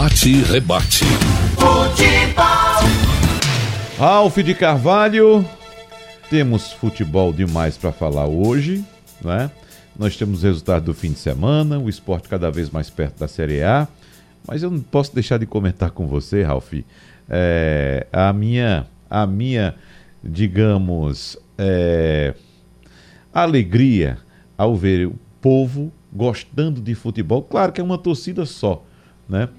Bate e rebate. Futebol. Ralf de Carvalho. Temos futebol demais para falar hoje, né? Nós temos o resultado do fim de semana, o esporte cada vez mais perto da Série A. Mas eu não posso deixar de comentar com você, Ralf, é, a minha, a minha, digamos, é, alegria ao ver o povo gostando de futebol. Claro que é uma torcida só, né?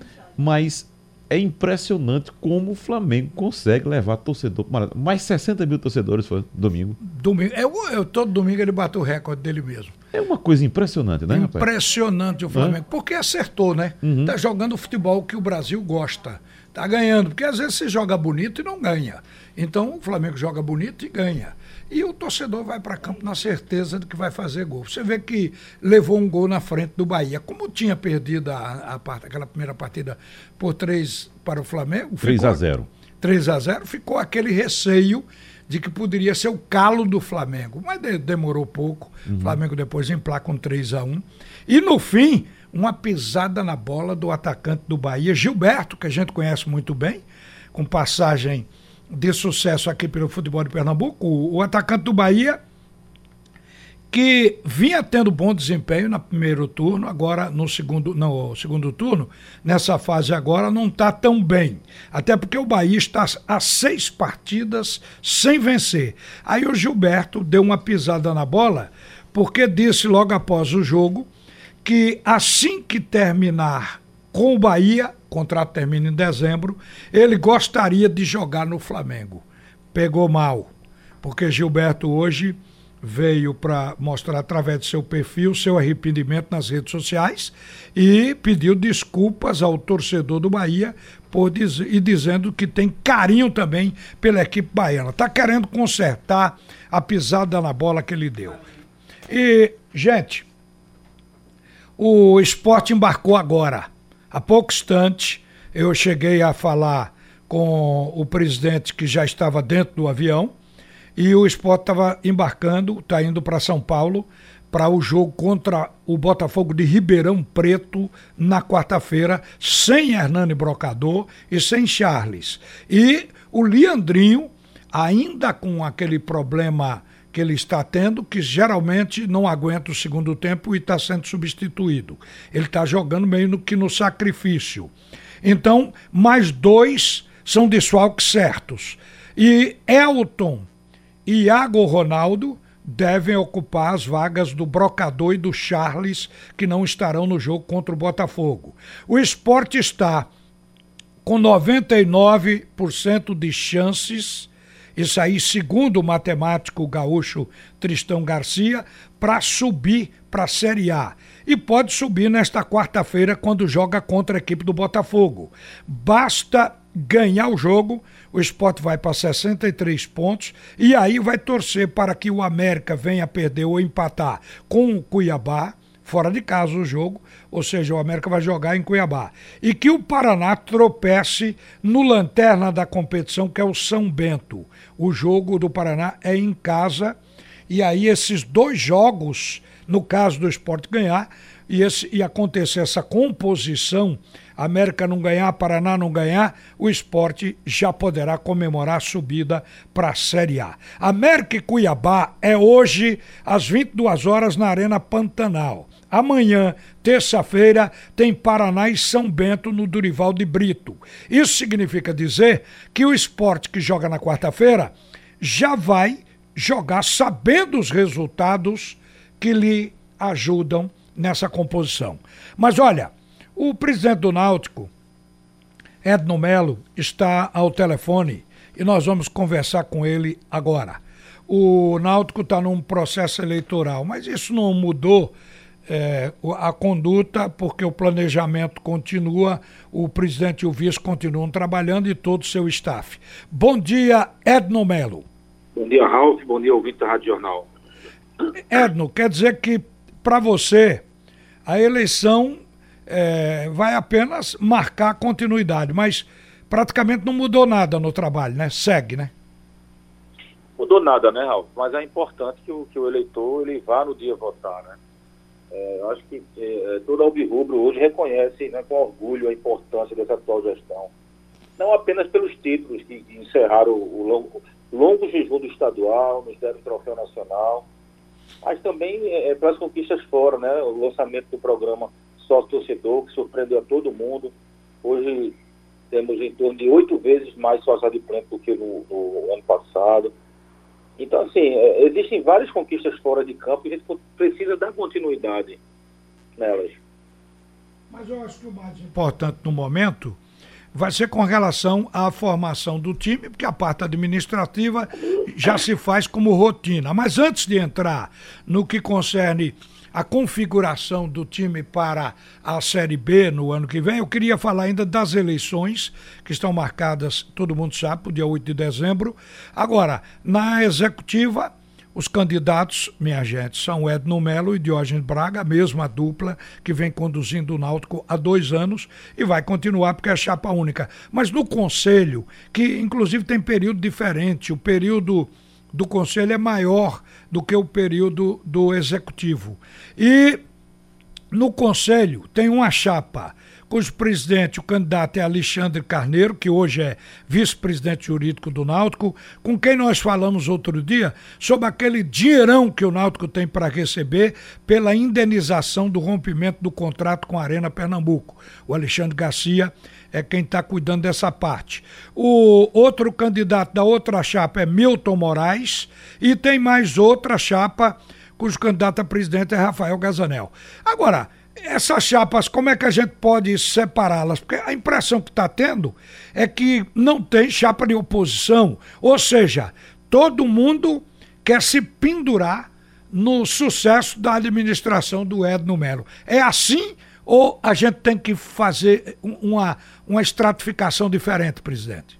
Mas é impressionante como o Flamengo consegue levar torcedor para Mais 60 mil torcedores foi domingo. Domingo. Eu, eu, todo domingo ele bateu o recorde dele mesmo. É uma coisa impressionante, né, rapaz? Impressionante o Flamengo. Porque acertou, né? Uhum. Tá jogando o futebol que o Brasil gosta. Tá ganhando. Porque às vezes você joga bonito e não ganha. Então o Flamengo joga bonito e ganha. E o torcedor vai para campo na certeza de que vai fazer gol. Você vê que levou um gol na frente do Bahia. Como tinha perdido a, a part, aquela primeira partida por 3 para o Flamengo. 3 a 0 3 a 0 ficou aquele receio de que poderia ser o calo do Flamengo. Mas de, demorou pouco. Uhum. O Flamengo depois emplaca com 3 a 1 E no fim, uma pisada na bola do atacante do Bahia, Gilberto, que a gente conhece muito bem, com passagem de sucesso aqui pelo futebol de Pernambuco, o, atacante do Bahia, que vinha tendo bom desempenho no primeiro turno, agora no segundo, no segundo turno, nessa fase agora não está tão bem. Até porque o Bahia está a seis partidas sem vencer. Aí o Gilberto deu uma pisada na bola, porque disse logo após o jogo que assim que terminar com o Bahia, contrato termina em dezembro, ele gostaria de jogar no Flamengo. Pegou mal, porque Gilberto hoje veio para mostrar através do seu perfil seu arrependimento nas redes sociais e pediu desculpas ao torcedor do Bahia por diz, e dizendo que tem carinho também pela equipe baiana. Está querendo consertar a pisada na bola que ele deu. E, gente, o esporte embarcou agora Há pouco instante eu cheguei a falar com o presidente que já estava dentro do avião e o esporte estava embarcando, está indo para São Paulo para o jogo contra o Botafogo de Ribeirão Preto na quarta-feira, sem Hernani Brocador e sem Charles. E o Leandrinho, ainda com aquele problema que ele está tendo, que geralmente não aguenta o segundo tempo e está sendo substituído. Ele está jogando meio no, que no sacrifício. Então, mais dois são desfalques certos. E Elton e Iago Ronaldo devem ocupar as vagas do Brocador e do Charles, que não estarão no jogo contra o Botafogo. O esporte está com 99% de chances isso aí, segundo o matemático gaúcho Tristão Garcia, para subir para a Série A. E pode subir nesta quarta-feira quando joga contra a equipe do Botafogo. Basta ganhar o jogo, o esporte vai para 63 pontos e aí vai torcer para que o América venha perder ou empatar com o Cuiabá fora de casa o jogo, ou seja, o América vai jogar em Cuiabá. E que o Paraná tropece no lanterna da competição, que é o São Bento. O jogo do Paraná é em casa, e aí esses dois jogos, no caso do esporte ganhar, e, esse, e acontecer essa composição, América não ganhar, Paraná não ganhar, o esporte já poderá comemorar a subida para a Série A. América e Cuiabá é hoje às 22 horas na Arena Pantanal. Amanhã, terça-feira, tem Paraná e São Bento no Durival de Brito. Isso significa dizer que o esporte que joga na quarta-feira já vai jogar sabendo os resultados que lhe ajudam nessa composição. Mas olha, o presidente do Náutico, Edno Melo, está ao telefone e nós vamos conversar com ele agora. O Náutico está num processo eleitoral, mas isso não mudou é, a conduta, porque o planejamento continua, o presidente e o vice continuam trabalhando e todo o seu staff. Bom dia, Edno Melo. Bom dia, Ralf. Bom dia, ouvinte da Rádio Jornal. Edno, quer dizer que para você a eleição é, vai apenas marcar continuidade, mas praticamente não mudou nada no trabalho, né? Segue, né? Mudou nada, né, Ralf? Mas é importante que o, que o eleitor ele vá no dia votar, né? É, eu acho que é, todo Albirrubro hoje reconhece né, com orgulho a importância dessa atual gestão. Não apenas pelos títulos que, que encerraram o, o longo, longo jejum do estadual, nos deram o troféu nacional, mas também é, é, pelas conquistas fora, né? O lançamento do programa Sócio Torcedor, que surpreendeu a todo mundo. Hoje temos em torno de oito vezes mais sócio adimplente do que no, no, ano passado. Então, assim, é, existem várias conquistas fora de campo e a gente precisa dar continuidade nelas. Mas eu acho que o mais importante no momento vai ser com relação à formação do time, porque a parte administrativa já se faz como rotina. Mas antes de entrar no que concerne a configuração do time para a Série B no ano que vem, eu queria falar ainda das eleições que estão marcadas, todo mundo sabe, para o dia 8 de dezembro. Agora, na executiva, os candidatos, minha gente, são Edno Melo e Diógenes Braga, a mesma dupla que vem conduzindo o Náutico há dois anos e vai continuar porque é chapa única. Mas no Conselho, que inclusive tem período diferente, o período do Conselho é maior do que o período do Executivo. E no Conselho tem uma chapa cujo presidente, o candidato é Alexandre Carneiro, que hoje é vice-presidente jurídico do Náutico, com quem nós falamos outro dia sobre aquele dinheirão que o Náutico tem para receber pela indenização do rompimento do contrato com a Arena Pernambuco. O Alexandre Garcia é quem está cuidando dessa parte. O outro candidato da outra chapa é Milton Moraes e tem mais outra chapa cujo candidato a presidente é Rafael Gazanel. Agora, essas chapas, como é que a gente pode separá-las? Porque a impressão que está tendo é que não tem chapa de oposição. Ou seja, todo mundo quer se pendurar no sucesso da administração do Edno Melo. É assim ou a gente tem que fazer uma, uma estratificação diferente, presidente?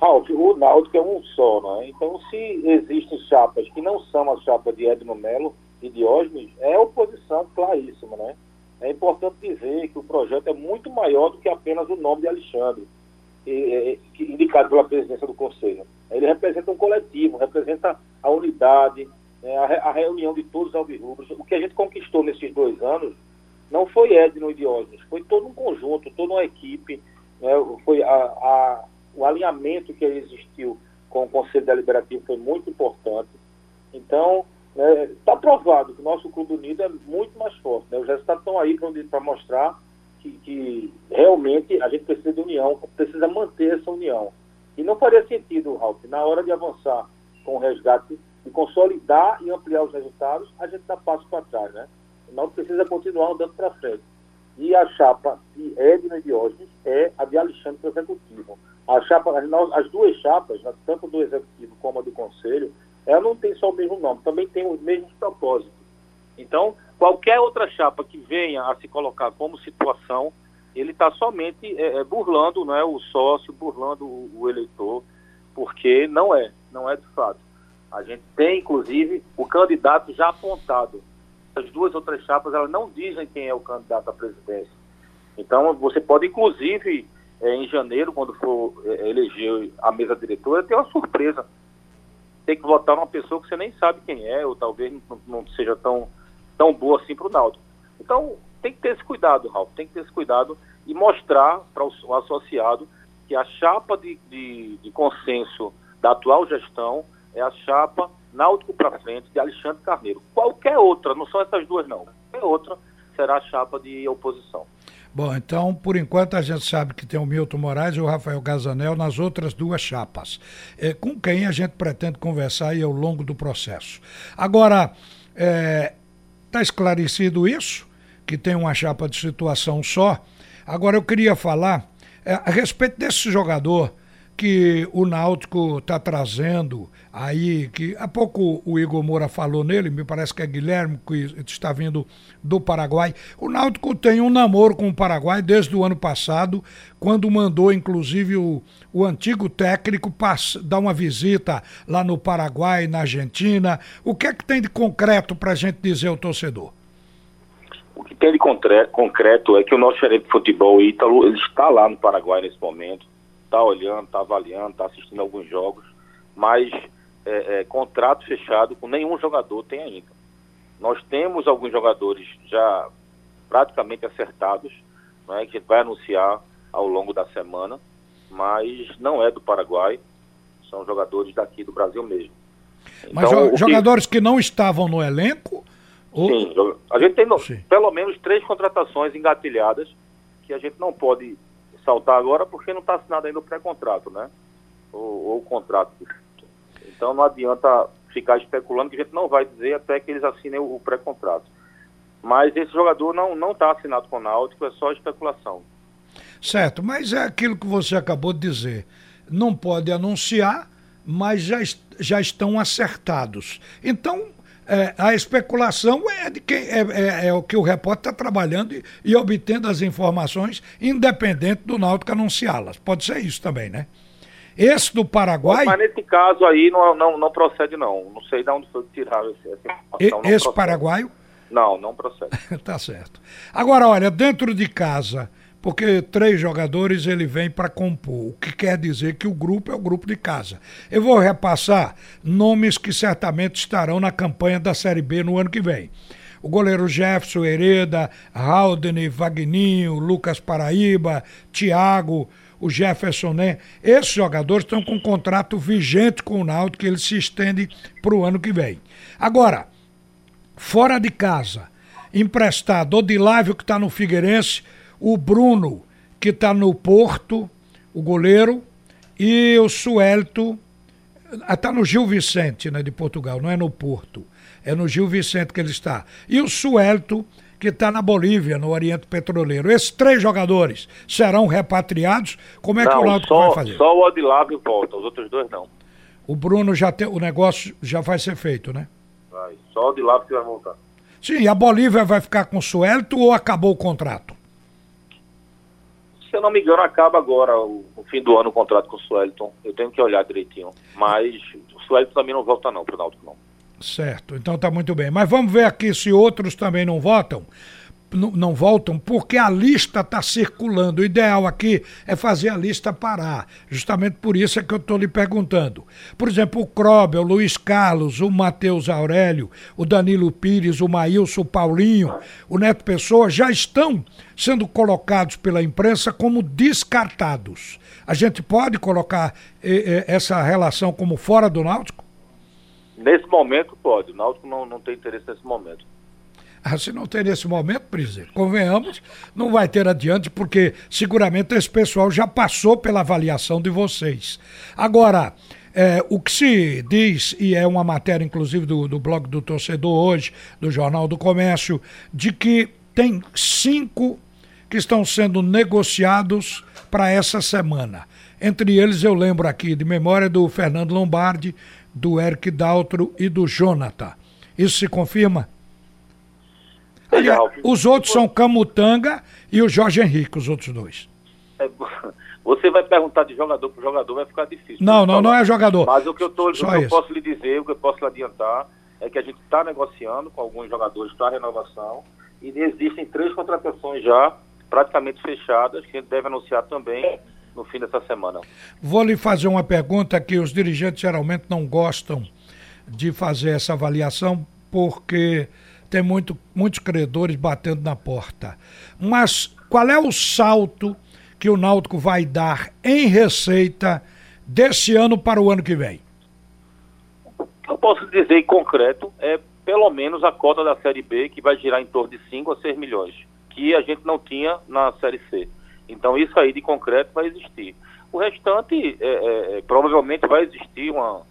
Ralf, o Náutico é um só, né? Então, se existem chapas que não são a chapa de Edno Melo e Diógenes, é oposição claríssima, né? É importante dizer que o projeto é muito maior do que apenas o nome de Alexandre, é, indicado pela presidência do Conselho. Ele representa um coletivo, representa a unidade, né, a, a, reunião de todos os alvirrubros. O que a gente conquistou nesses dois anos não foi Edno e Diógenes, foi todo um conjunto, toda uma equipe, né, foi a, a, o alinhamento que existiu com o Conselho Deliberativo foi muito importante. Então, Está tá provado que o nosso Clube Unido é muito mais forte. Né? Os resultados estão aí para mostrar que, que, realmente a gente precisa de união, precisa manter essa união. E não faria sentido, Ralf, na hora de avançar com o resgate, de consolidar e ampliar os resultados, a gente dá passo para trás. Né? Não precisa continuar andando para frente. E a chapa de Edna e Diógenes é a de Alexandre para o Executivo. A chapa, as duas chapas, né, tanto do Executivo como a do Conselho, ela não tem só o mesmo nome, também tem os mesmos propósitos. Então, qualquer outra chapa que venha a se colocar como situação, ele está somente é, é, burlando né, o sócio, burlando o, o, eleitor, porque não é, não é de fato. A gente tem, inclusive, o candidato já apontado. As duas outras chapas, elas não dizem quem é o candidato à presidência. Então, você pode, inclusive, é, em janeiro, quando for é, eleger a mesa diretora, ter uma surpresa ter que votar numa pessoa que você nem sabe quem é, ou talvez não, não seja tão, tão boa assim para o Naldo. Então, tem que ter esse cuidado, Ralf, tem que ter esse cuidado e mostrar para o associado que a chapa de, de, de, consenso da atual gestão é a chapa Náutico para frente de Alexandre Carneiro. Qualquer outra, não são essas duas não, qualquer outra será a chapa de oposição. Bom, então, por enquanto, a gente sabe que tem o Milton Moraes e o Rafael Gazanel nas outras duas chapas, é, com quem a gente pretende conversar aí ao longo do processo. Agora, está é, tá esclarecido isso, que tem uma chapa de situação só. Agora, eu queria falar é, a respeito desse jogador que o Náutico está trazendo aí, que há pouco o Igor Moura falou nele, me parece que é Guilherme, que está vindo do Paraguai. O Náutico tem um namoro com o Paraguai desde o ano passado, quando mandou, inclusive, o, o antigo técnico dar uma visita lá no Paraguai, na Argentina. O que é que tem de concreto para a gente dizer ao torcedor? O que tem de concreto é que o nosso gerente de futebol, Ítalo, ele está lá no Paraguai nesse momento está olhando, está avaliando, está assistindo alguns jogos, mas é, é, contrato fechado com nenhum jogador tem ainda. Nós temos alguns jogadores já praticamente acertados, né, que a gente vai anunciar ao longo da semana, mas não é do Paraguai, são jogadores daqui do Brasil mesmo. Mas Então, jo- o que- jogadores que não estavam no elenco? ou- Sim, a gente tem Sim. pelo menos três contratações engatilhadas que a gente não pode saltar agora porque não está assinado ainda o pré-contrato, né? Ou, ou o contrato. Então não adianta ficar especulando que a gente não vai dizer até que eles assinem o, o pré-contrato. Mas esse jogador não não está assinado com o Náutico, é só especulação. Certo, mas é aquilo que você acabou de dizer. Não pode anunciar, mas já, já estão acertados. Então, é, a especulação é de quem é, é- é o que o repórter está trabalhando e, e obtendo as informações, independente do Náutico anunciá-las. Pode ser isso também, né? Esse do Paraguai, Mas nesse caso aí não, não, não procede não. Não sei de onde foi tiraram esse, essa e- informação. não esse procede. paraguaio, Não, não procede. tá certo. Agora, olha, dentro de casa, porque três jogadores ele vem para compor, o que quer dizer que o grupo é o grupo de casa. Eu vou repassar nomes que certamente estarão na campanha da Série B no ano que vem. O goleiro Jefferson Hereda, Haldane, Vagninho, Lucas Paraíba, Thiago, o Jefferson Né. Esses jogadores estão com um contrato vigente com o Náutico que ele se estende para o ano que vem. Agora, fora de casa, emprestado, Odilávio que está no Figueirense, o Bruno que está no Porto, o goleiro, e o Suelto, está no Gil Vicente, né, de Portugal, não é no Porto, é no Gil Vicente que ele está. E o Suelto que está na Bolívia, no Oriente Petroleiro. Esses três jogadores serão repatriados? Como é que o não, Náutico só, vai fazer? só o Odilávio volta, os outros dois não. O Bruno já tem, o negócio já vai ser feito, né? Vai. Só o Odilávio que vai voltar. Sim, e a Bolívia vai ficar com o Suelto ou acabou o contrato? Se eu não me engano, acaba agora, o, o fim do ano, o contrato com o Suelton. Eu tenho que olhar direitinho. Mas o Suelton também não volta não, pro Náutico não. Certo, então tá muito bem. Mas vamos ver aqui se outros também não votam. N- não voltam, porque a lista está circulando. O ideal aqui é fazer a lista parar. Justamente por isso é que eu estou lhe perguntando. Por exemplo, o Krobel, o Luiz Carlos, o Matheus Aurélio, o Danilo Pires, o Maílson, o Paulinho, o Neto Pessoa já estão sendo colocados pela imprensa como descartados. A gente pode colocar eh, eh, essa relação como fora do Náutico? Nesse momento, pode. O Náutico não, não tem interesse nesse momento. Ah, se não tem nesse momento, presidente, convenhamos, não vai ter adiante, porque seguramente esse pessoal já passou pela avaliação de vocês. Agora, é, o que se diz, e é uma matéria inclusive do, do blog do torcedor hoje, do Jornal do Comércio, de que tem cinco que estão sendo negociados para essa semana. Entre eles, eu lembro aqui de memória do Fernando Lombardi, do Eric Daltro e do Jonathan. Isso se confirma? Os outros são Camutanga e o Jorge Henrique, os outros dois. É, você vai perguntar de jogador para jogador, vai ficar difícil. Não, não, falar. não é jogador. Mas o que eu, tô, o que eu posso lhe dizer, o que eu posso lhe adiantar, é que a gente está negociando com alguns jogadores para renovação e existem três contratações já praticamente fechadas que a gente deve anunciar também no fim dessa semana. Vou lhe fazer uma pergunta que os dirigentes geralmente não gostam de fazer essa avaliação porque tem muito, muitos credores batendo na porta. Mas qual é o salto que o Náutico vai dar em receita desse ano para o ano que vem? Eu posso dizer em concreto é pelo menos a cota da Série B, que vai girar em torno de 5 a 6 milhões, que a gente não tinha na Série C. Então isso aí de concreto vai existir. O restante, é, é, é, provavelmente vai existir uma,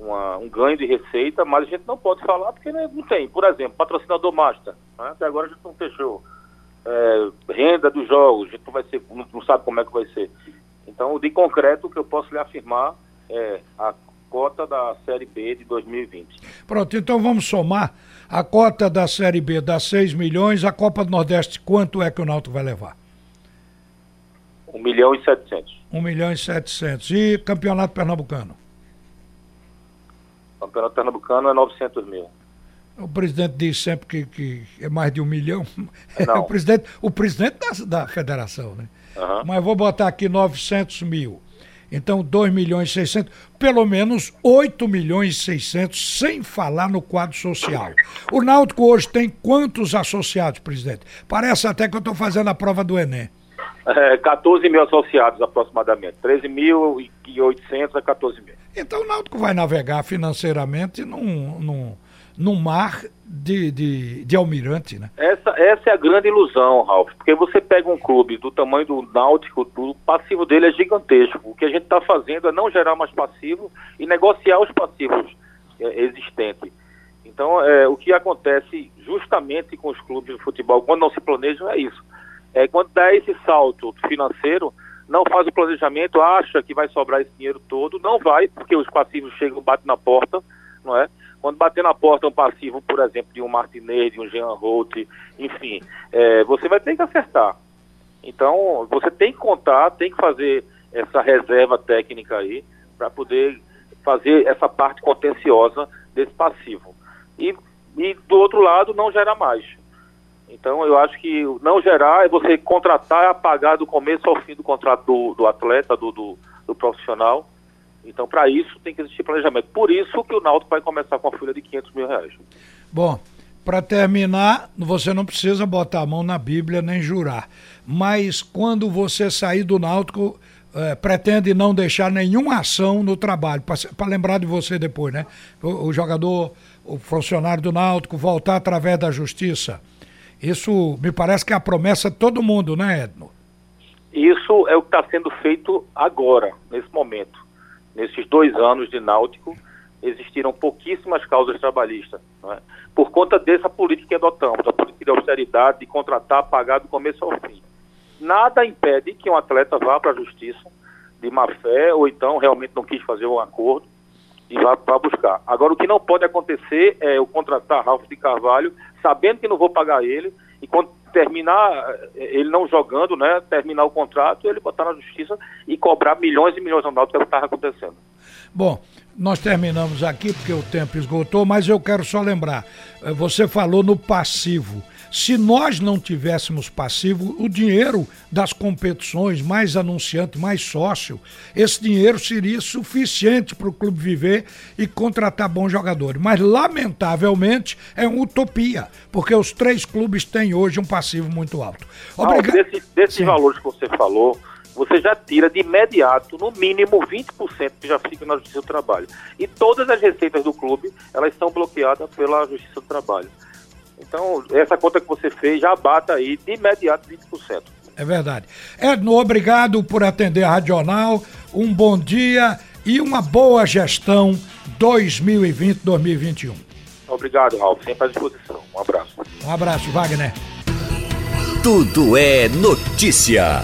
uma- um ganho de receita, mas a gente não pode falar porque né, não tem. Por exemplo, patrocinador master, né? até agora a gente não fechou. É, renda dos jogos, a gente não, vai ser, não, não sabe como é que vai ser. Então, de concreto, o que eu posso lhe afirmar é a cota da Série B de 2020. Pronto, então vamos somar a cota da Série B dá 6 milhões, a Copa do Nordeste quanto é que o Náutico vai levar? 1 milhão e 700. 1 milhão e 700. E Campeonato Pernambucano? O Campeonato Pernambucano é 900 mil. O presidente diz sempre que, que é mais de um milhão. Não. o presidente, o presidente da, da federação, né? Aham. Mas vou botar aqui 900 mil. Então, 2 milhões e 600, pelo menos 8 milhões e 600, sem falar no quadro social. O Náutico hoje tem quantos associados, presidente? Parece até que eu estou fazendo a prova do Enem. É, 14 mil associados aproximadamente. 13.800 a 14 mil. Então o Náutico vai navegar financeiramente num, num, num mar de, de, de almirante, né? Essa, essa é a grande ilusão, Ralf, porque você pega um clube do tamanho do Náutico, o passivo dele é gigantesco. O que a gente está fazendo é não gerar mais passivo e negociar os passivos é, existentes. Então, é, o que acontece justamente com os clubes de futebol, quando não se planejam, é isso. É, quando dá esse salto financeiro, não faz o planejamento, acha que vai sobrar esse dinheiro todo, não vai, porque os passivos chegam, batem na porta, não é? Quando bater na porta um passivo, por exemplo, de um Martinez, de um Jean Holt, enfim, é, você vai ter que acertar. Então, você tem que contar, tem que fazer essa reserva técnica aí, para poder fazer essa parte contenciosa desse passivo. E, e do outro lado, não gera mais. Então, eu acho que não gerar é você contratar apagar do começo ao fim do contrato do, do atleta, do, do, do profissional. Então, para isso, tem que existir planejamento. Por isso que o Náutico vai começar com a folha de 500 mil reais. Bom, para terminar, você não precisa botar a mão na Bíblia nem jurar. Mas quando você sair do Náutico, é, pretende não deixar nenhuma ação no trabalho, para lembrar de você depois, né? O, o jogador, o funcionário do Náutico voltar através da justiça isso me parece que é a promessa de todo mundo, né, Edno? Isso é o que está sendo feito agora, nesse momento. Nesses dois anos de Náutico, existiram pouquíssimas causas trabalhistas. É? Por conta dessa política que adotamos, a política de austeridade, de contratar, pagar do começo ao fim. Nada impede que um atleta vá para a justiça de má fé, ou então realmente não quis fazer um acordo, e vá, vá buscar. Agora, o que não pode acontecer é eu contratar Ralph de Carvalho, sabendo que não vou pagar ele, e quando terminar, eh, ele não jogando, né, terminar o contrato, ele botar na justiça e cobrar milhões e milhões de dólares, que é o que estava acontecendo. Bom, nós terminamos aqui porque o tempo esgotou, mas eu quero só lembrar, eh, você falou no passivo. Se nós não tivéssemos passivo, o dinheiro das competições, mais anunciante, mais sócio, esse dinheiro seria suficiente para o clube viver e contratar bons jogadores. Mas, lamentavelmente, é uma utopia, porque os três clubes têm hoje um passivo muito alto. Obrigado. Desse, desses valores que você falou, você já tira de imediato, no mínimo, 20% que já fica na Justiça do Trabalho. E todas as receitas do clube, elas são bloqueadas pela Justiça do Trabalho. Então, essa conta que você fez já bata aí de imediato 20%. É verdade. Edno, obrigado por atender a Radional. Um bom dia e uma boa gestão 2020-2021. Obrigado, Ralf. Sempre à disposição. Um abraço. Um abraço, Wagner. Tudo é notícia.